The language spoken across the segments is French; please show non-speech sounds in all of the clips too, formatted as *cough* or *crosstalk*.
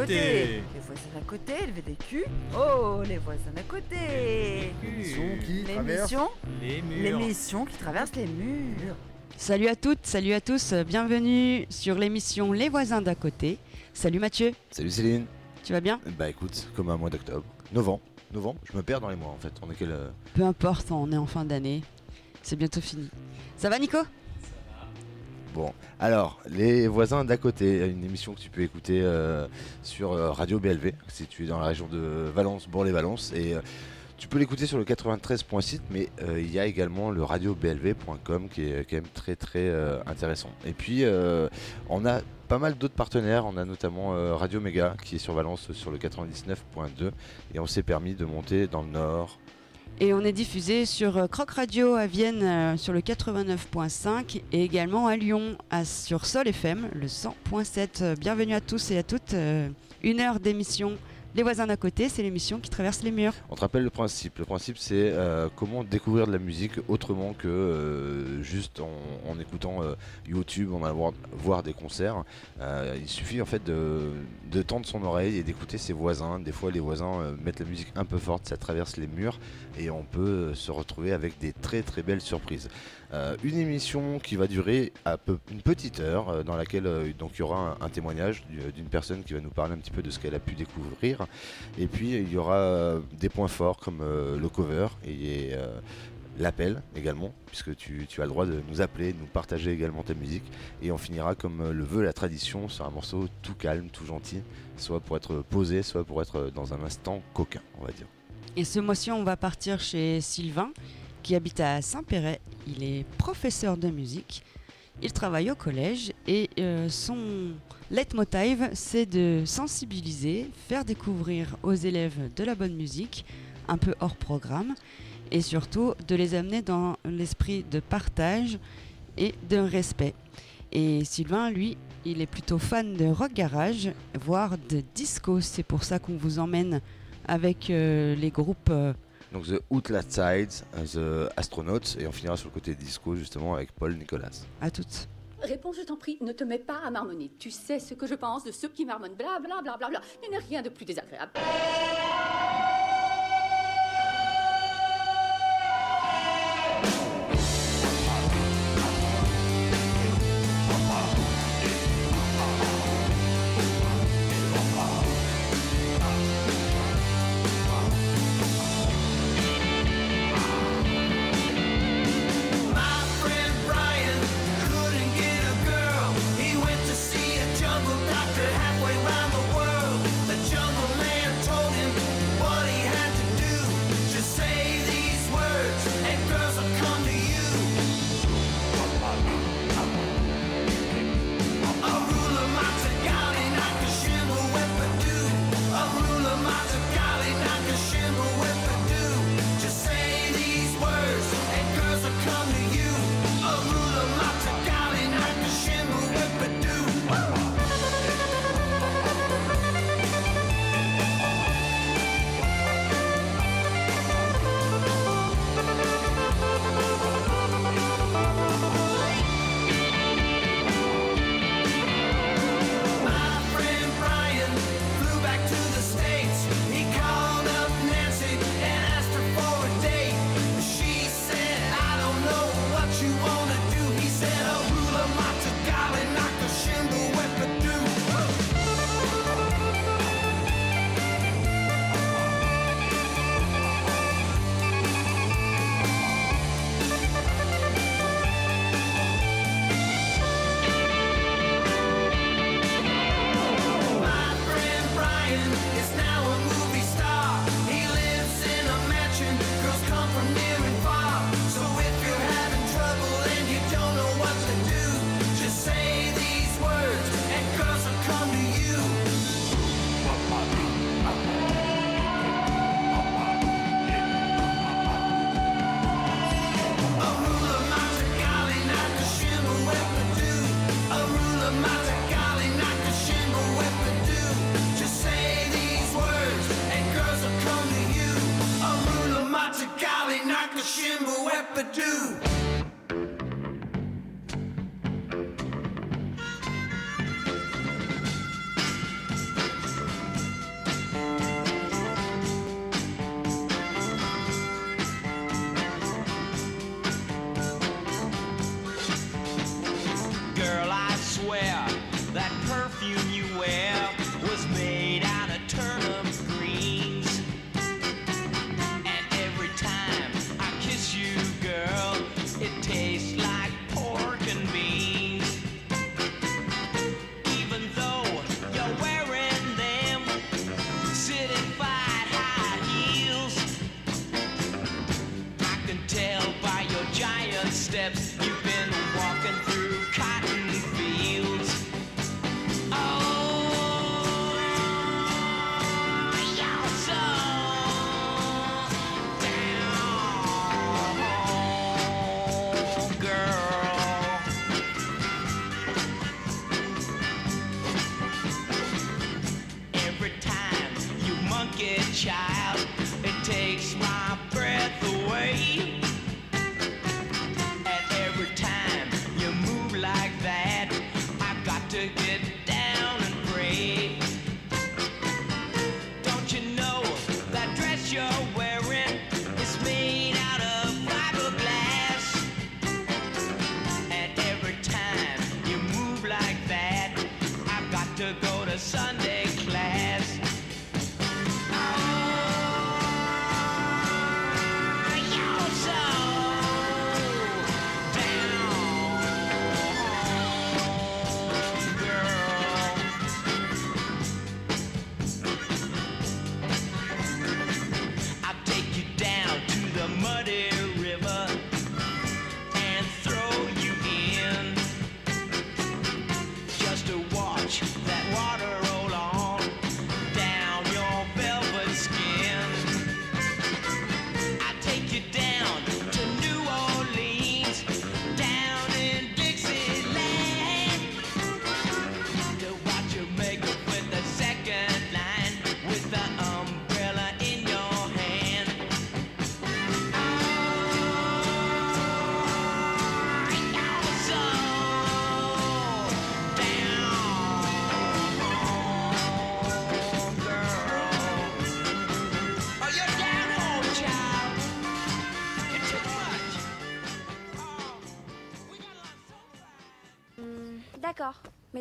côté. Les voisins d'à côté, le VDQ. Oh, les voisins d'à côté. L'émission qui traverse L'émission Les murs. L'émission qui traverse les murs. Salut à toutes, salut à tous, bienvenue sur l'émission Les voisins d'à côté. Salut Mathieu, Salut Céline. tu vas bien? Bah écoute, comme un mois d'octobre. Novembre. Novembre, je me perds dans les mois en fait. On est quel. euh, Peu importe, on est en fin d'année, c'est bientôt fini. Ça va Nico? Bon, alors, les voisins d'à côté, une émission que tu peux écouter euh, sur euh, Radio BLV, si tu es dans la région de Valence, Bourg-les-Valence. Et euh, tu peux l'écouter sur le 93.6, mais il y a également le radioblv.com qui est quand même très très intéressant. Et puis, on a pas mal d'autres partenaires. On a notamment Radio Méga qui est sur Valence sur le 99.2. Et on s'est permis de monter dans le nord. Et on est diffusé sur euh, Croc Radio à Vienne euh, sur le 89.5 et également à Lyon sur Sol FM le 100.7. Euh, Bienvenue à tous et à toutes. euh, Une heure d'émission Les voisins d'à côté, c'est l'émission qui traverse les murs. On te rappelle le principe. Le principe, c'est euh, comment découvrir de la musique autrement que euh, juste en, écoutant euh, YouTube, en allant voir, des concerts. Il suffit en fait de, tendre son oreille et d'écouter ses voisins. Des fois, les voisins mettent la musique un peu forte, ça traverse les murs et on peut se retrouver avec des très très belles surprises. Une émission qui va durer une petite heure, dans laquelle il y aura un, témoignage du- d'une personne qui va nous parler un petit peu de ce qu'elle a pu découvrir. Et puis il y aura euh, des points forts comme euh, le cover et euh, l'appel également, puisque tu, as le droit de nous appeler, de nous partager également ta musique. Et on finira comme le veut la tradition sur un morceau tout calme, tout gentil, soit pour être posé, soit pour être dans un instant coquin, on va dire. Et ce mois-ci, on va partir chez Sylvain, qui habite à Saint-Péret. Il est professeur de musique. Il travaille au collège et son leitmotiv, c'est de sensibiliser, faire découvrir aux élèves de la bonne musique, un peu hors programme, et surtout de les amener dans l'esprit de partage et de respect. Et Sylvain, lui, il est plutôt fan de rock garage, voire de disco. C'est pour ça qu'on vous emmène avec euh, les groupes euh, Donc The Outlast Sides, euh, The Astronauts, et on finira sur le côté disco justement avec Paul Nicolas. à toutes. Réponds, je t'en prie, ne te mets pas à marmonner. Tu sais ce que je pense de ceux qui marmonnent, bla bla. Il n'est rien de plus désagréable. to go to Sunday.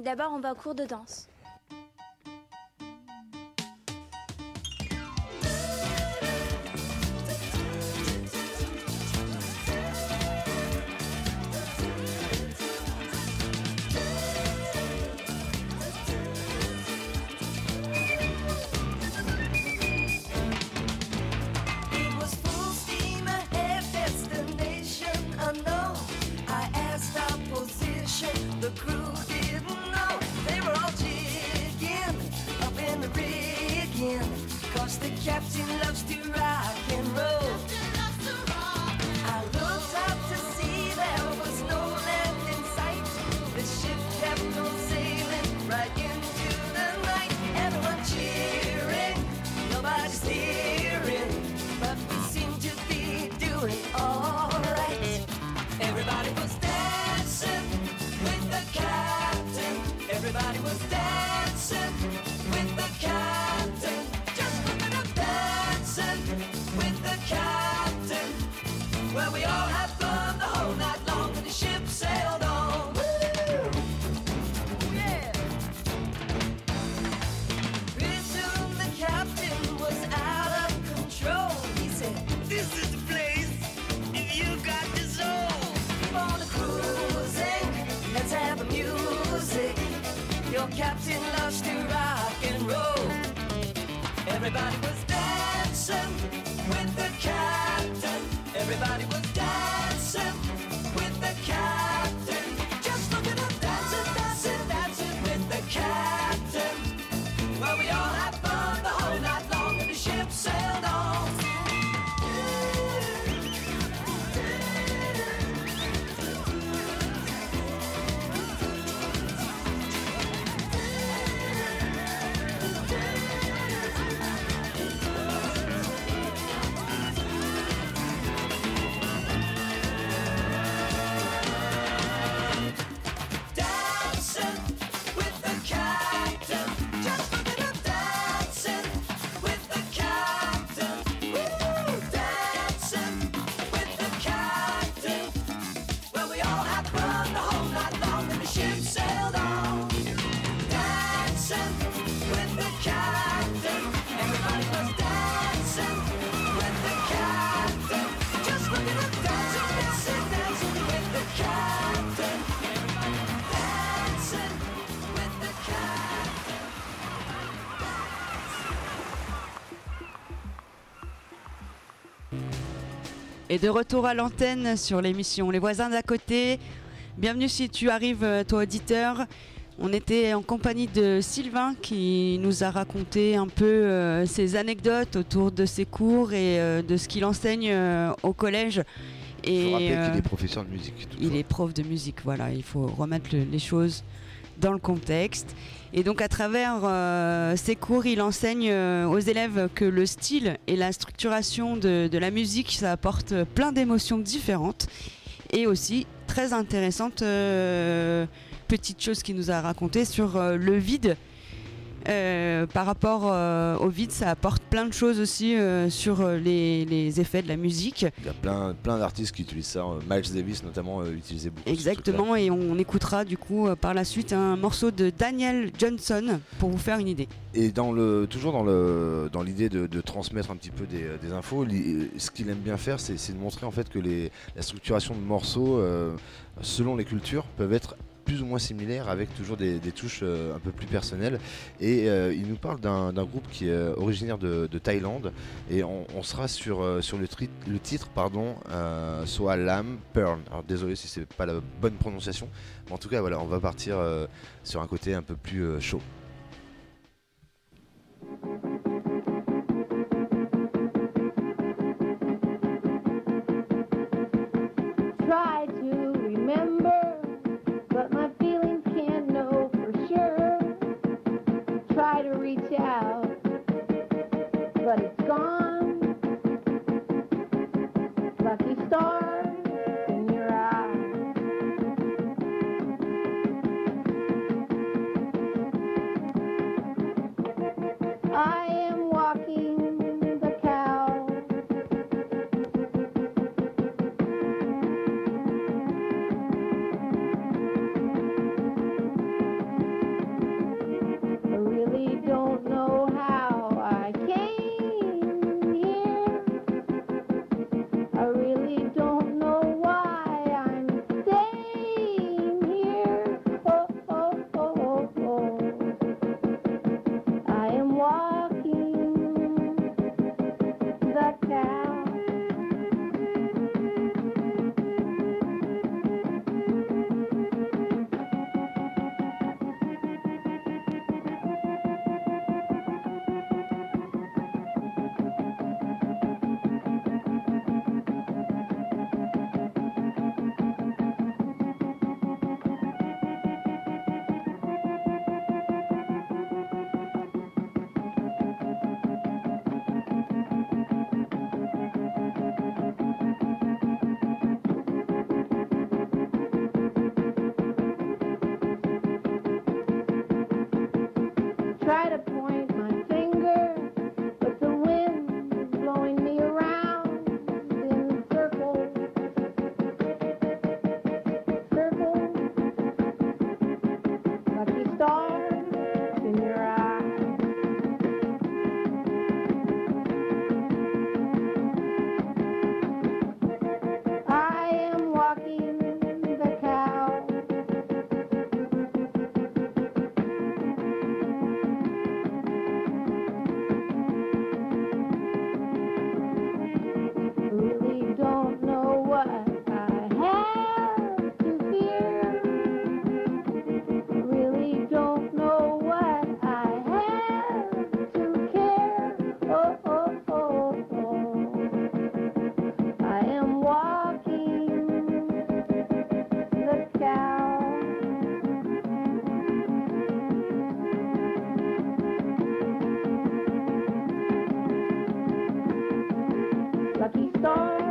d'abord on va au cours de danse. Et de retour à l'antenne sur l'émission Les voisins d'à côté. Bienvenue si tu arrives, euh, toi auditeur. On était en compagnie de Sylvain qui nous a raconté un peu euh, ses anecdotes autour de ses cours et euh, de ce qu'il enseigne au collège. Et, Je qu'il est professeur de musique. Il est prof de musique, voilà, il faut remettre les choses dans le contexte. Et donc à travers euh, ces cours, il enseigne euh, aux élèves que le style et la structuration de, la musique, ça apporte plein d'émotions différentes. Et aussi, très intéressante euh, petite chose qu'il nous a raconté sur euh, le vide. Euh, par rapport euh, au vide, ça apporte plein de choses aussi euh, sur les, les effets de la musique. Il y a plein, plein d'artistes qui utilisent ça. Miles Davis notamment utilisait beaucoup. Exactement, et on écoutera du coup par la suite un morceau de Daniel Johnson pour vous faire une idée. Et dans le, toujours dans le dans l'idée de, de transmettre un petit peu des, des infos, li- ce qu'il aime bien faire, c'est de montrer en fait que les, la structuration de morceaux, selon les cultures, peuvent être plus ou moins similaires avec toujours des, touches euh, un peu plus personnelles. Et euh, il nous parle d'un groupe qui est euh, originaire de, de Thaïlande et on, sera sur, sur le, le titre pardon, Lam Pearl. Alors désolé si c'est pas la bonne prononciation, mais en tout cas voilà, on va partir sur un côté un peu plus chaud. Lucky star.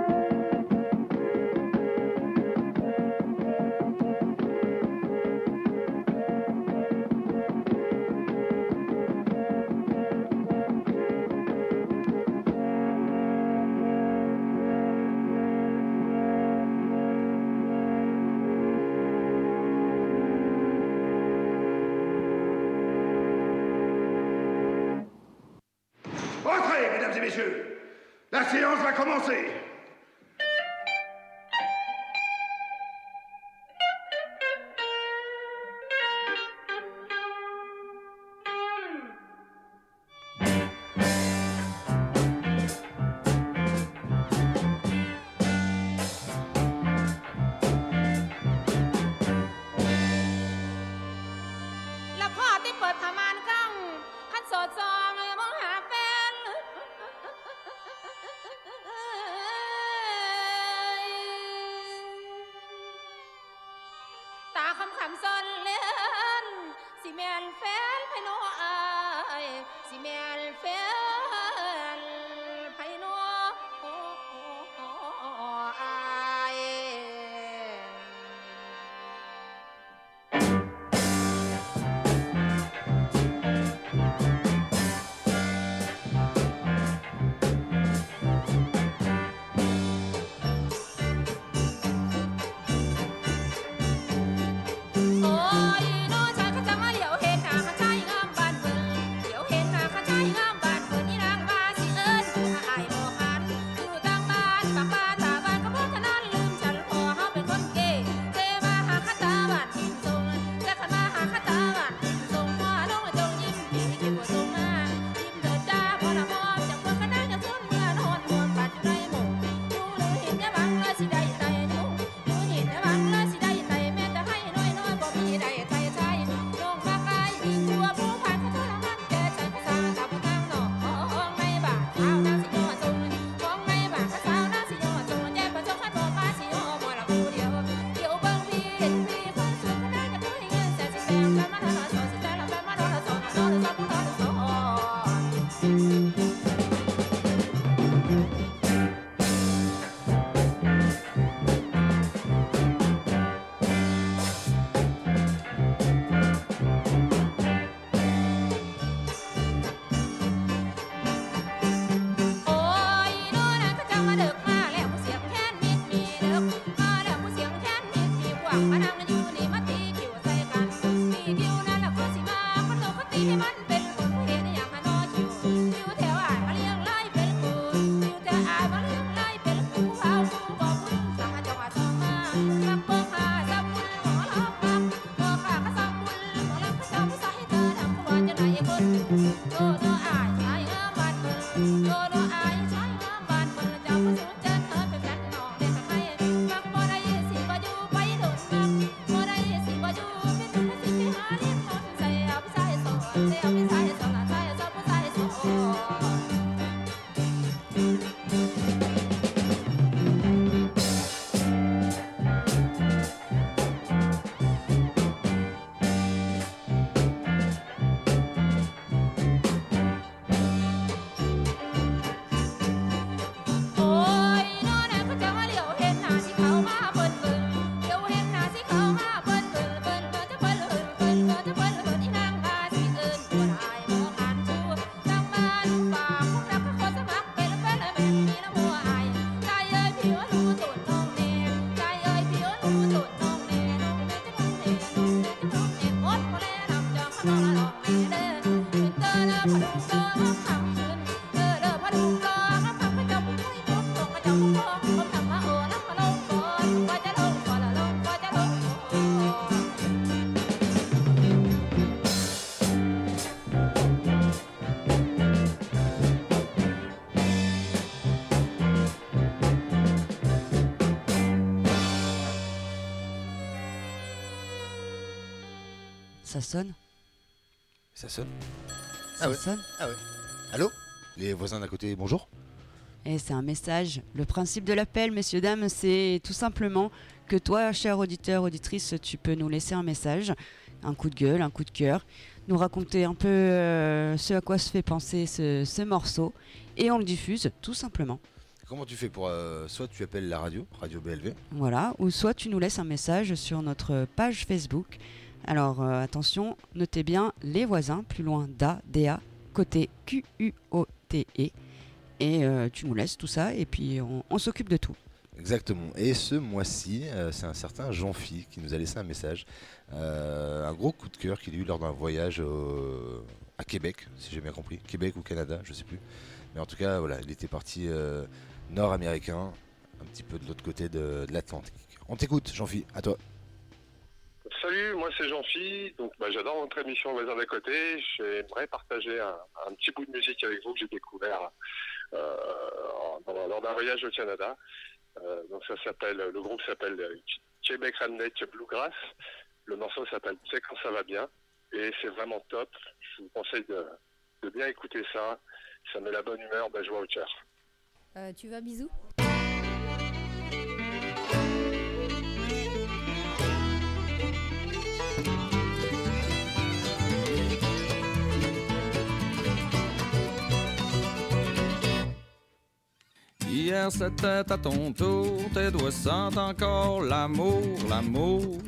sonne Ça sonne Ça ah sonne Ah ouais. Allô? Les voisins d'à côté, bonjour Et c'est un message. Le principe de l'appel, messieurs, dames, c'est tout simplement que toi, cher auditeur, auditrice, tu peux nous laisser un message, un coup de gueule, un coup de cœur, nous raconter un peu euh, ce à quoi se fait penser ce, morceau, et on le diffuse tout simplement. Comment tu fais pour euh, soit tu appelles la radio, Radio BLV Voilà, ou soit tu nous laisses un message sur notre page Facebook alors euh, attention, notez bien les voisins plus loin d'A, DA, côté Q-U-O-T-E. Et euh, tu nous laisses tout ça et puis on, s'occupe de tout. Exactement. Et ce mois-ci, euh, c'est un certain jean phi qui nous a laissé un message. un gros coup de cœur qu'il a eu lors d'un voyage à Québec, si j'ai bien compris. Québec ou Canada, je ne sais plus. Mais en tout cas, voilà, il était parti nord-américain, un petit peu de l'autre côté de, l'Atlantique. On t'écoute, jean phi à toi salut, moi c'est Jean-Phi. Donc, bah, j'adore votre émission Voisin d'à côté. J'aimerais partager un, petit bout de musique avec vous que j'ai découvert euh, lors d'un voyage au Canada. Euh, donc, ça s'appelle, le groupe s'appelle euh, Québec Redneck Bluegrass. Le morceau s'appelle C'est quand ça va bien. Et c'est vraiment top. Je vous conseille de, bien écouter ça. Ça met la bonne humeur, de la joie au cœur. Tu vas, bisous. Hier c'était à ton tour, tes doigts sentent encore l'amour, l'amour.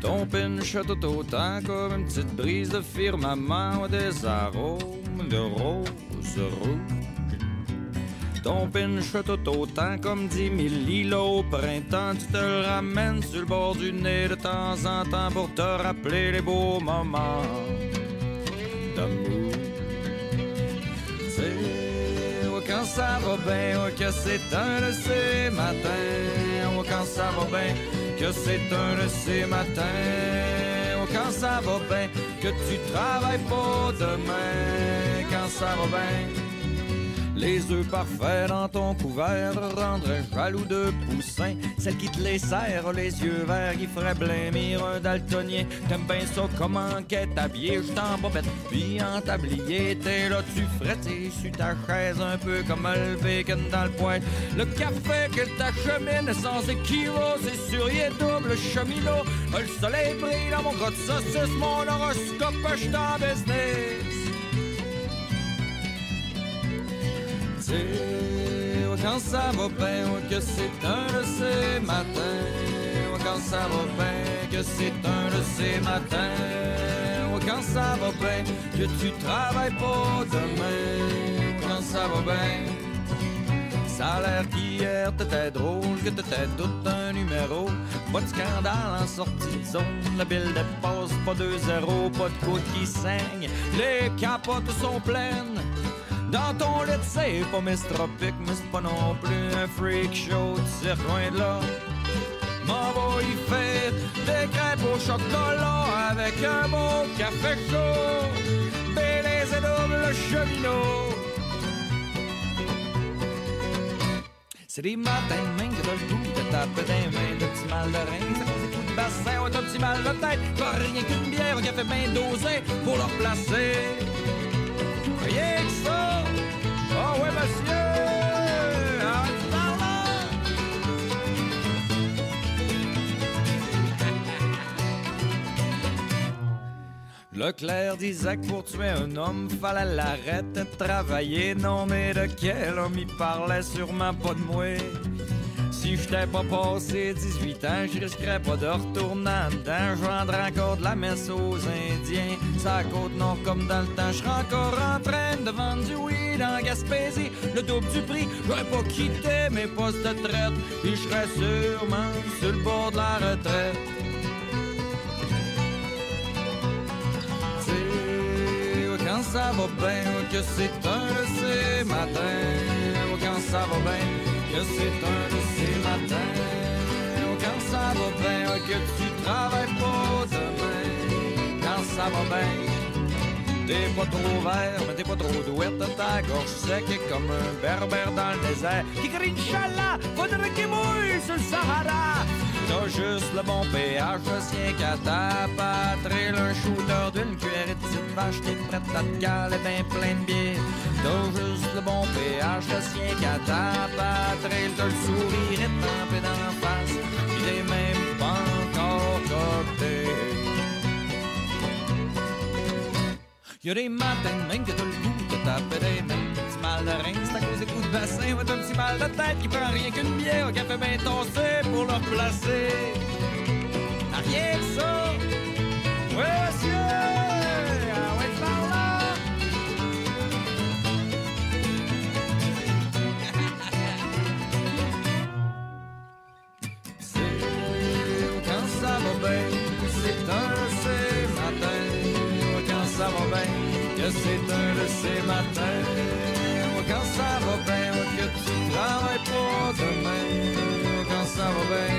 Ton pinch tout autant comme une petite brise de firmament des arômes de rose rouge. Ton pinch tout autant comme dix mille lilos au printemps. Tu te le ramènes sur le bord du nez de temps en temps pour te rappeler les beaux moments d'amour. Quand ça va bien, que c'est un de ces matins. Oh, quand ça va bien, que c'est un de ces matins. Quand ça va bien, que tu travailles pas demain. Quand ça va bien. Les œufs parfaits dans ton couvert rendraient jaloux de poussin. Celle qui te les serre, les yeux verts, qui ferait blêmir un daltonien. T'aimes bien ça comment qu'est habillé, je t'en bobette, puis en tablier. T'es là, tu frettes sur ta chaise, un peu comme le bacon dans le. Le café que t'achemine sans équivoque, c'est sur y est double cheminot. Le soleil brille dans mon gros de saucisse, mon horoscope, je en business. Quand ça va bien, que c'est un de ces matins. Quand ça va bien, que c'est un de ces matins. Quand ça va bien, que tu travailles pas demain. Quand ça va bien. Ça a l'air qu'hier t'étais drôle, que t'étais tout un numéro. Pas de scandale en sortie de zone, la bille dépasse pas 2-0, pas de côte qui saigne. Les capotes sont pleines. Dans ton lit, c'est pas Miss Tropic, mais c'est pas non plus un freak show de circuit de là. M'en va y faire des crêpes au chocolat avec un beau café chaud. Bélez et double cheminot. C'est des matins main que t'as le goût de taper des mains, de petits mal de rein, ça cause des coups de bassin, ouais, t'as petit mal de tête, pas rien qu'une bière, un café bien dosé pour le replacer. Rien monsieur! Ouais, par là! Leclerc disait que pour tuer un homme, fallait l'arrêter de travailler. Non, mais de quel homme il parlait? Sûrement pas de moi. Si j'étais pas passé 18 ans, je risquerais pas de retourner dedans. Je vendrais encore de la messe aux Indiens. Ça côte nord comme dans le temps. Je serais encore en train de vendre du weed en Gaspésie. Le double du prix, j'aurais pas quitté mes postes de traite. Puis je serais sûrement sur le bord de la retraite. Quand ça va bien, que c'est un de ces matins. Quand ça va bien, que c'est un de ces matins. Quand ça va bien, que tu travailles pas demain. Quand ça va bien. T'es pas trop vert, mais t'es pas trop douette Ta gorge sec est comme un berbère dans le désert Qui crie Inch'Allah, faudrait qu'il mouille sur le Sahara T'as juste le bon pH, le sien qu'à ta patrie. Un shooter d'une cuillerée de petite vache T'es prête à te caler ben plein de bière T'as juste le bon pH, le sien qu'à ta patrie. T'as le sourire étampé dans la face Pis même Y'a des matins même que t'as le goût de taper des mains. Petit mal de rein, c'est à cause des coups de bassin. Ouais, t'as un petit mal de tête qui prend rien qu'une bière au café bien tossé pour le replacer. Que ça. Ouais, monsieur. C'est un de ces matins. Quand ça va bien, que tu travailles pas demain. Quand ça va bien.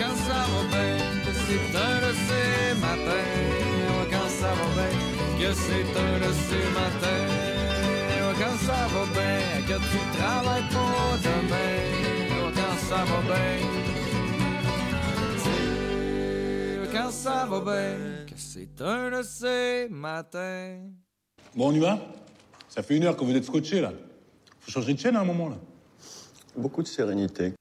Quand ça va bien, c'est un de ces matins. Quand ça va bien, que c'est un de ces matins. Quand ça va bien, que tu travailles pas demain. Quand ça va bien. Quand ça va bien, c'est un de ces matins. Bon, on y va? Ça fait une heure que vous êtes scotché, là. Faut changer de chaîne à un moment, là. Beaucoup de sérénité.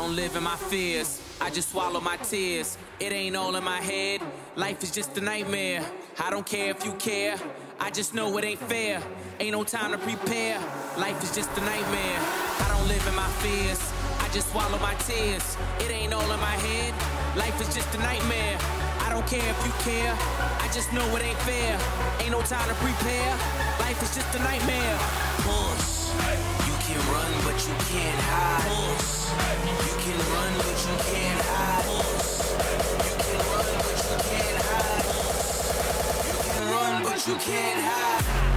Don't live in my fears. I just swallow my tears. It ain't all in my head. Life is just a nightmare. I don't care if you care. I just know it ain't fair. Ain't no time to prepare. Life is just a nightmare. I don't live in my fears. I just swallow my tears. It ain't all in my head. Life is just a nightmare. I don't care if you care. I just know it ain't fair. Ain't no time to prepare. Life is just a nightmare. Push. You can run, but you can't hide. Push you can't hide.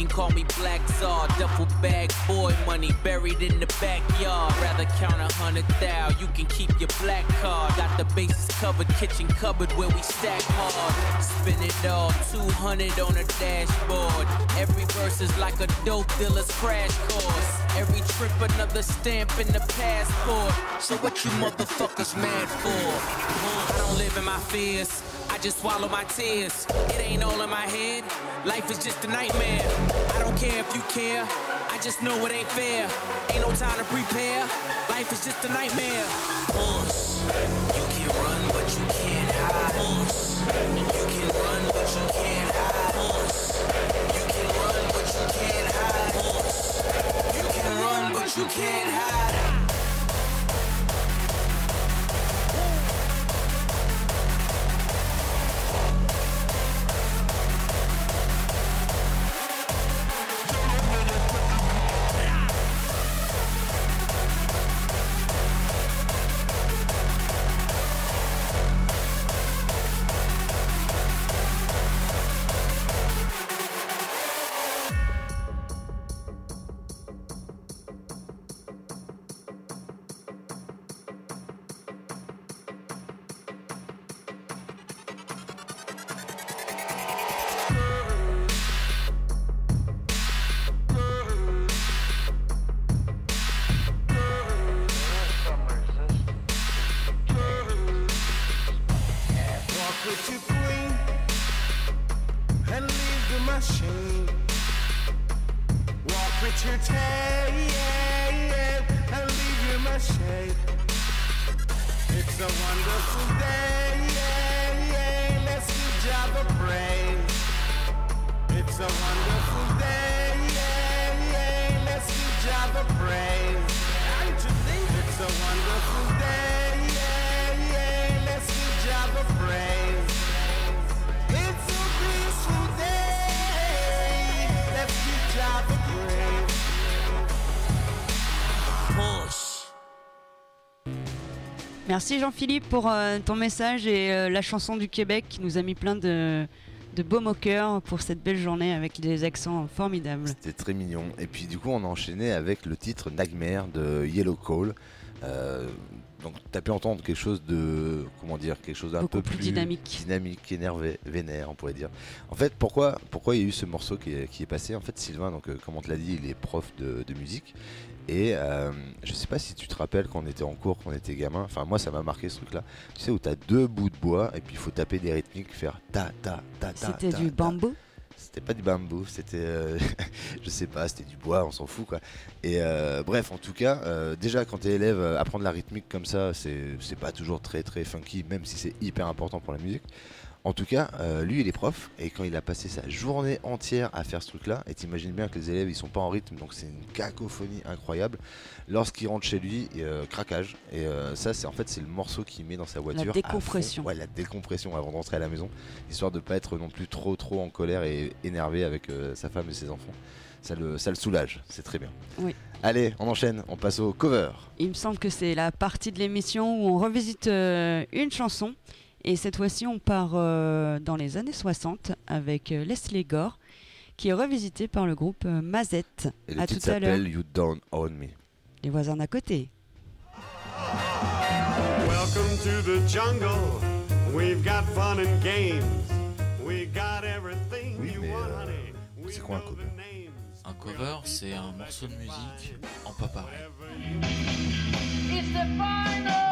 Can call me Black Czar. Duffel bag, boy, money buried in the backyard. Rather count a hundred thou, you can keep your black card. Got the bases covered, kitchen cupboard where we stack hard. Spin it all, 200 on a dashboard. Every verse is like a dope dealer's crash course. Every trip, another stamp in the passport. So what you motherfuckers mad for? I don't live in my fears. I just swallow my tears. It ain't all in my head. Life is just a nightmare. I don't care if you care. I just know it ain't fair. Ain't no time to prepare. Life is just a nightmare. Push. You can run, but you can't hide. Push. You can run, but you can't hide. Push. You can run, but you can't hide. Push. You can run, but you can't hide. Merci Jean-Philippe pour euh, ton message et euh, la chanson du Québec qui nous a mis plein de, de au cœur pour cette belle journée avec des accents formidables. C'était très mignon. Et puis du coup, on a enchaîné avec le titre Nightmare de Yellow Call. Euh, donc, t'as pu entendre quelque chose de, comment dire, quelque chose d'un peu plus plus, dynamique. dynamique, énervé, vénère, on pourrait dire. En fait, pourquoi, pourquoi il y a eu ce morceau qui est, qui est passé? En fait, Sylvain, donc, euh, comme on te l'a dit, il est prof de, de musique. Et euh, je sais pas si tu te rappelles quand on était en cours, quand on était gamin. Enfin, moi, ça m'a marqué ce truc-là. Tu sais où t'as deux bouts de bois et puis il faut taper des rythmiques, faire ta ta ta ta. C'était ta, du bambou? C'était pas du bambou, c'était, euh, *laughs* je sais pas, c'était du bois, on s'en fout quoi. Et euh, bref, en tout cas, euh, déjà quand t'es élève, euh, apprendre la rythmique comme ça, c'est pas toujours très très funky, même si c'est hyper important pour la musique. En tout cas, euh, lui il est prof et quand il a passé sa journée entière à faire ce truc-là, et t'imagines bien que les élèves ils sont pas en rythme, donc c'est une cacophonie incroyable. Lorsqu'il rentre chez lui, euh, craquage. Et euh, ça, c'est en fait c'est le morceau qu'il met dans sa voiture. fond. décompression. Ouais, la décompression avant de rentrer à la maison, histoire de pas être non plus trop trop en colère et énervé avec sa femme et ses enfants. Ça le, ça le soulage, c'est très bien. Oui. Allez, on enchaîne, on passe au cover. Il me semble que c'est la partie de l'émission où on revisite une chanson. Et cette fois-ci, on part euh, dans les années 60 avec euh, Leslie Gore, qui est revisité par le groupe euh, Mazette. Et à tout à s'appelle You Don't Own Me. Les voisins d'à côté. Oui, c'est quoi un cover Un cover, c'est un morceau de musique en pas pareil. Final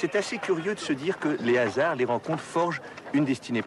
c'est assez curieux de se dire que les hasards, les rencontres forgent une destinée.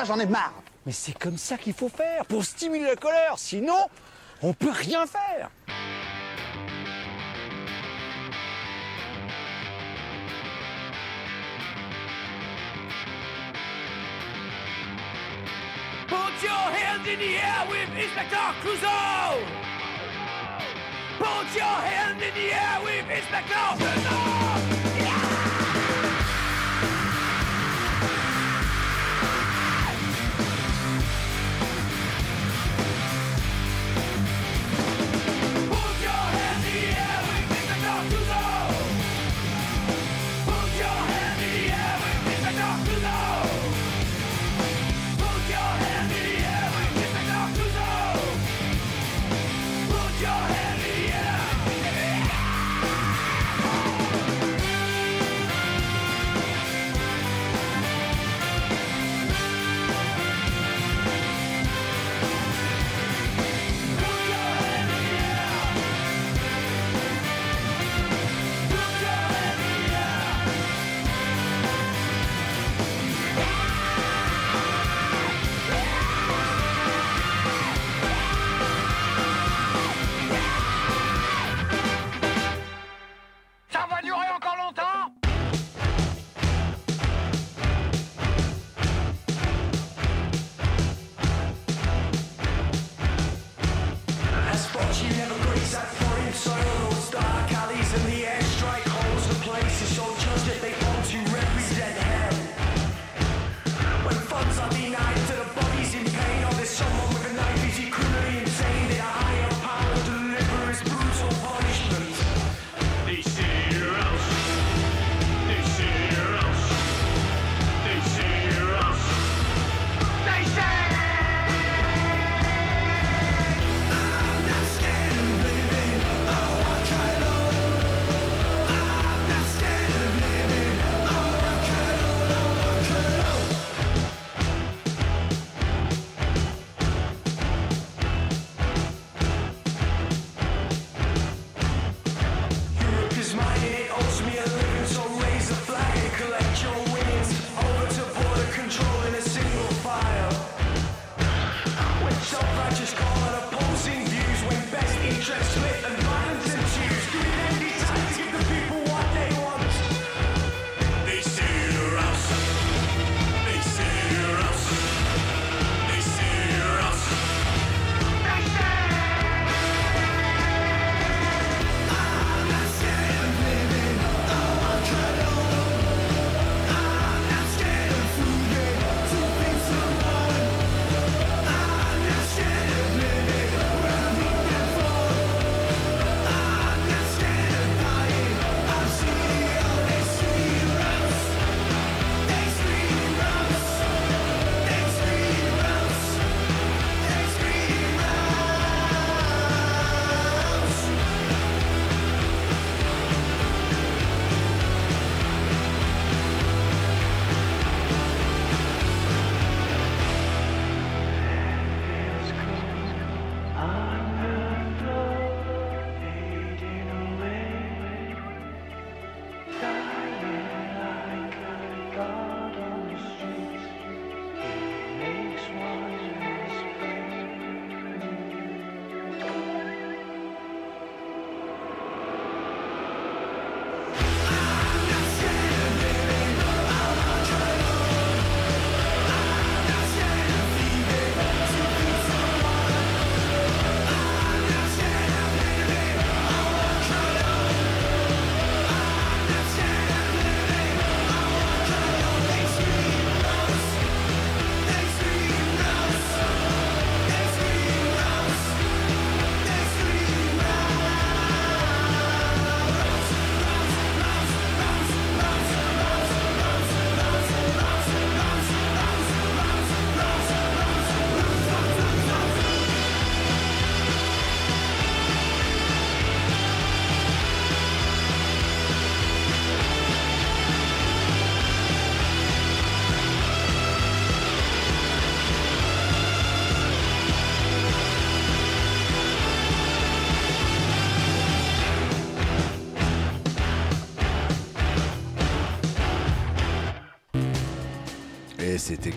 ça, j'en ai marre. Mais c'est comme ça qu'il faut faire, pour stimuler la colère. Sinon, on peut rien faire. Put your hands in the air with Inspector Clouseau! Put your hands in the air with Inspector Clouseau!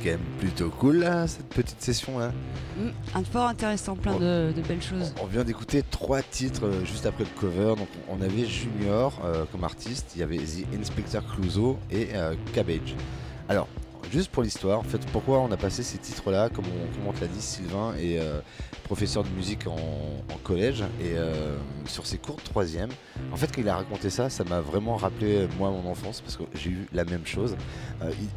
Quand même plutôt cool là, cette petite session là. Mm, un fort intéressant, plein de, de belles choses. On vient d'écouter trois titres euh, juste après le cover. Donc on avait Junior euh, comme artiste, il y avait The Inspector Clouseau et euh, Cabbage. Alors, juste pour l'histoire, en fait, pourquoi on a passé ces titres-là, comme on, comme on te l'a dit, Sylvain est euh, professeur de musique en, collège et euh, sur ses cours de troisième. En fait, quand il a raconté ça, ça m'a vraiment rappelé euh, moi mon enfance parce que j'ai eu la même chose.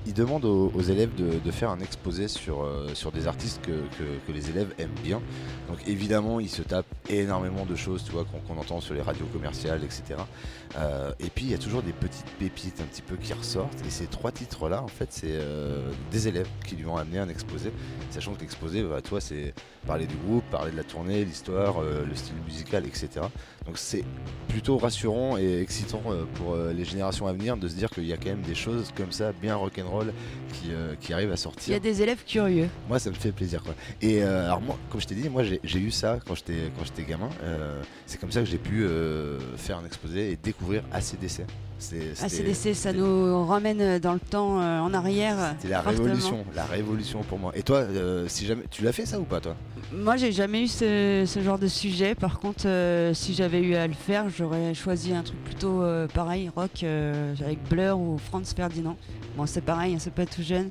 Il, demande aux, élèves de, faire un exposé sur, sur des artistes que, que- les élèves aiment bien. Donc évidemment, il se tape énormément de choses, tu vois, qu'on entend sur les radios commerciales, etc. Et puis il y a toujours des petites pépites un petit peu qui ressortent. Et ces trois titres-là, en fait, c'est des élèves qui lui ont amené un exposé, sachant que l'exposé, bah, toi, c'est parler du groupe, parler de la tournée, l'histoire, euh, le style musical, etc. Donc c'est plutôt rassurant et excitant euh, pour euh, les générations à venir de se dire qu'il y a quand même des choses comme ça, bien rock'n'roll, qui, euh, qui arrivent à sortir. Il y a des élèves curieux. Moi, ça me fait plaisir. Quoi. Et euh, alors, moi, comme je t'ai dit, moi, j'ai eu ça quand j'étais gamin. Euh, c'est comme ça que j'ai pu euh, faire un exposé et découvrir ACDC. ACDC, ça nous ramène dans le temps euh, en arrière. C'était la révolution, la révolution pour moi. Et toi, euh, si jamais, tu l'as fait ça ou pas, toi? Moi, j'ai jamais eu ce, ce genre de sujet. Par contre, euh, si j'avais eu à le faire, j'aurais choisi un truc plutôt euh, pareil, rock, euh, avec Blur ou Franz Ferdinand. Bon, c'est pareil, hein, c'est pas tout jeune,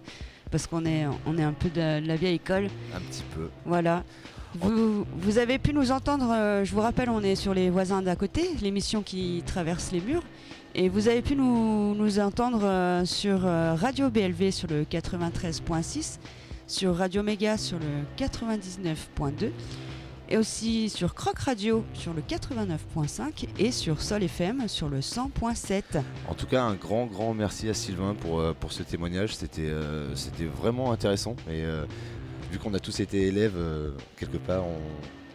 parce qu'on est, on est un peu de, de la vieille école. Un petit peu. Voilà. Vous, vous avez pu nous entendre, euh, je vous rappelle, on est sur les voisins d'à côté, l'émission qui traverse les murs. Et vous avez pu nous, entendre euh, sur euh, Radio BLV sur le 93.6, sur Radio Méga sur le 99.2, et aussi sur Croc Radio sur le 89.5 et sur Sol FM sur le 100.7. En tout cas, un grand, grand merci à Sylvain pour, euh, pour ce témoignage. C'était vraiment intéressant. Et vu qu'on a tous été élèves, quelque part, on-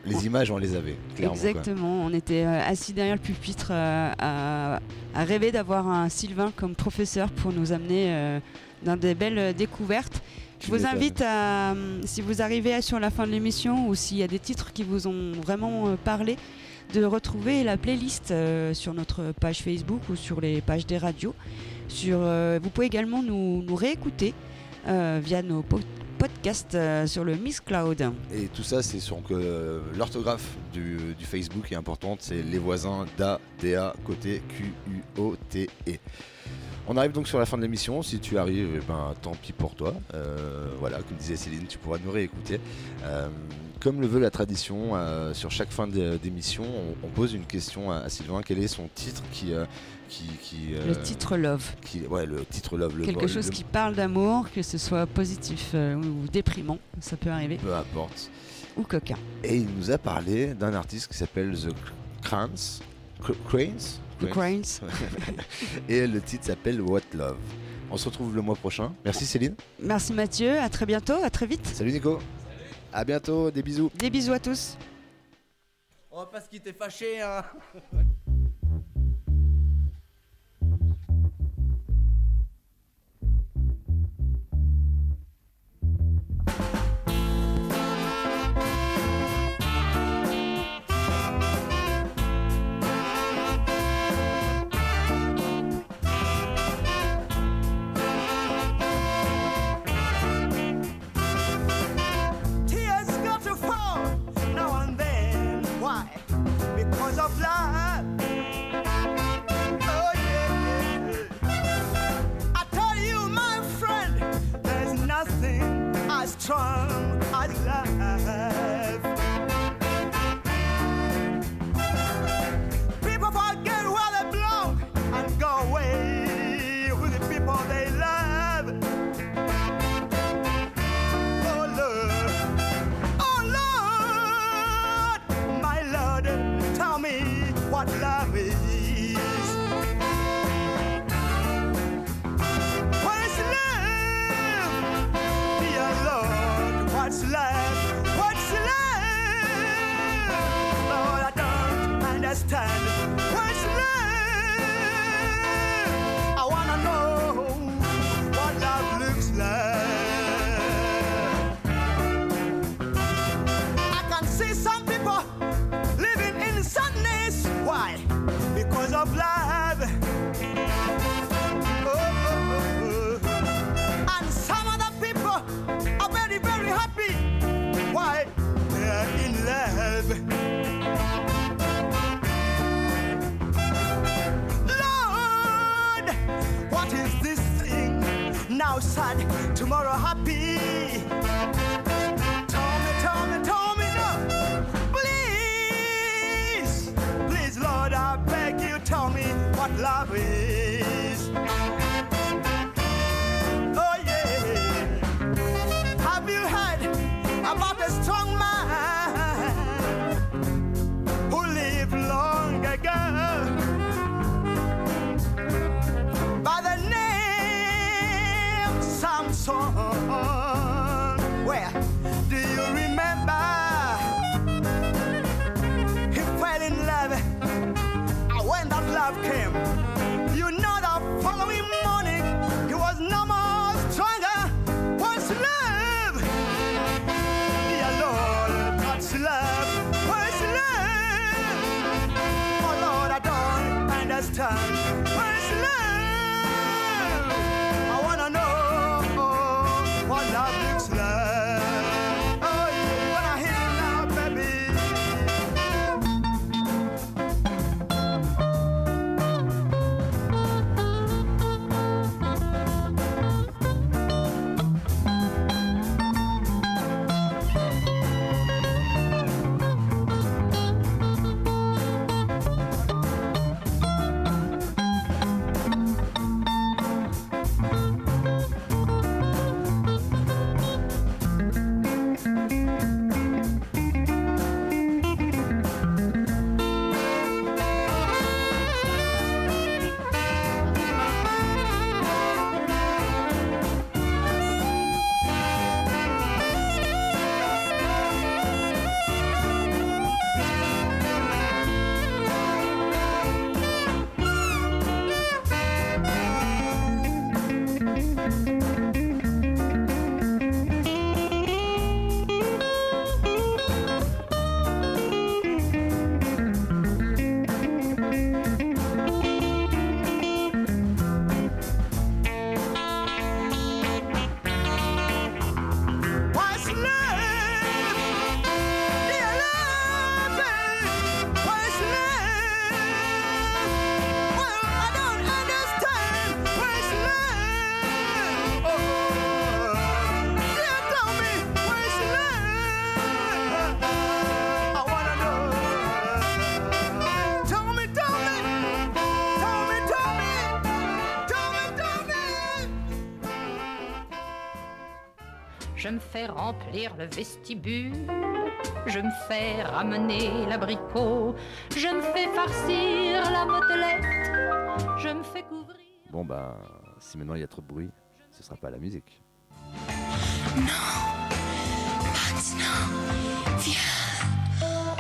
les images, on les avait. Clairement, quoi. Exactement, on était euh, assis derrière le pupitre euh, à, à rêver d'avoir un Sylvain comme professeur pour nous amener euh, dans des belles découvertes. Je vous invite à, si vous arrivez sur la fin de l'émission ou s'il y a des titres qui vous ont vraiment parlé, de retrouver la playlist euh, sur notre page Facebook ou sur les pages des radios. Sur, euh, vous pouvez également nous, nous réécouter euh, via nos po- podcasts podcast euh, sur le Miss Cloud. Et tout ça, c'est sur que euh, l'orthographe du, Facebook est importante, c'est les voisins DA, DA, côté Q, U, O, T, E. On arrive donc sur la fin de l'émission. Si tu arrives, eh ben, tant pis pour toi. Euh, voilà, comme disait Céline, tu pourras nous réécouter. Comme le veut la tradition, sur chaque fin d'é- d'émission, on, pose une question à, à Sylvain. Quel est son titre qui, qui, qui, euh, Le titre Love. qui- ouais, le titre Love. Le, Quelque chose le- qui parle d'amour, que ce soit positif euh, ou déprimant, ça peut arriver. Peu importe. Ou coquin. Et il nous a parlé d'un artiste qui s'appelle The Cranes. Cr- Cranes? The Cranes. *laughs* Et le titre s'appelle What Love. On se retrouve le mois prochain. Merci Céline. Merci Mathieu, à très bientôt, à très vite. Salut Nico. À bientôt, des bisous. Des bisous à tous. Oh, parce qu'il t'est fâché, hein *laughs* Now sad, tomorrow happy. Tell me, tell me, tell me no. Please, please, Lord, I beg you, tell me what love is. Love came, you know the following morning he was no more stronger. What's love? Dear Lord, what's love? What's love? Oh Lord, I don't understand. Fais remplir le vestibule. Je me fais ramener l'abricot. Je me fais farcir la motelette. Je me fais couvrir. Bon bah, si maintenant il y a trop de bruit, ce sera pas la musique. Max, non, viens.